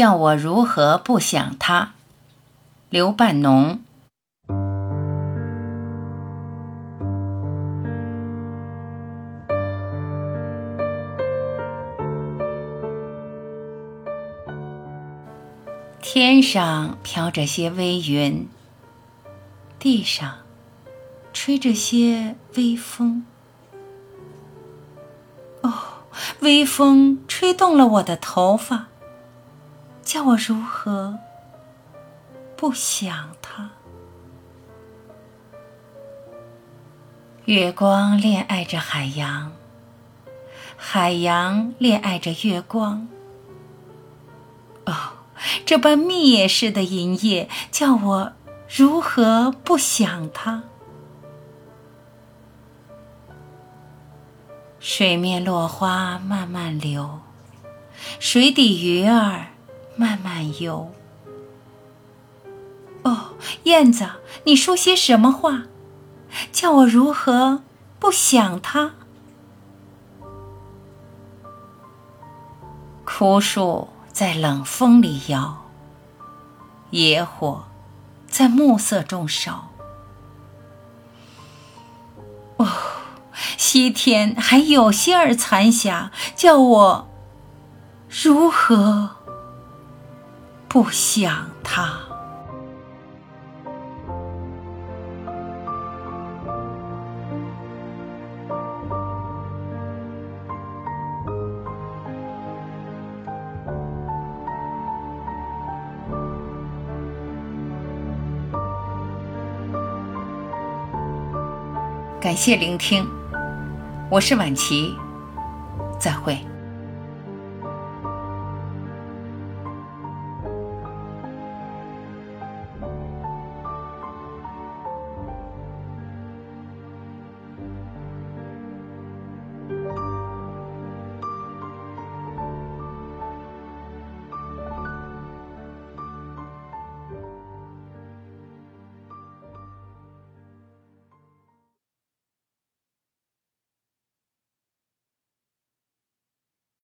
叫我如何不想他？刘半农。天上飘着些微云，地上吹着些微风。哦，微风吹动了我的头发，叫我如何不想他？月光恋爱着海洋，海洋恋爱着月光。哦。这般蜜也似的银叶，叫我如何不想它？水面落花慢慢流，水底鱼儿慢慢游。哦，燕子，你说些什么话，叫我如何不想它？枯树。在冷风里摇，野火在暮色中烧。哦，西天还有些儿残霞，叫我如何不想他？感谢聆听，我是晚琪，再会。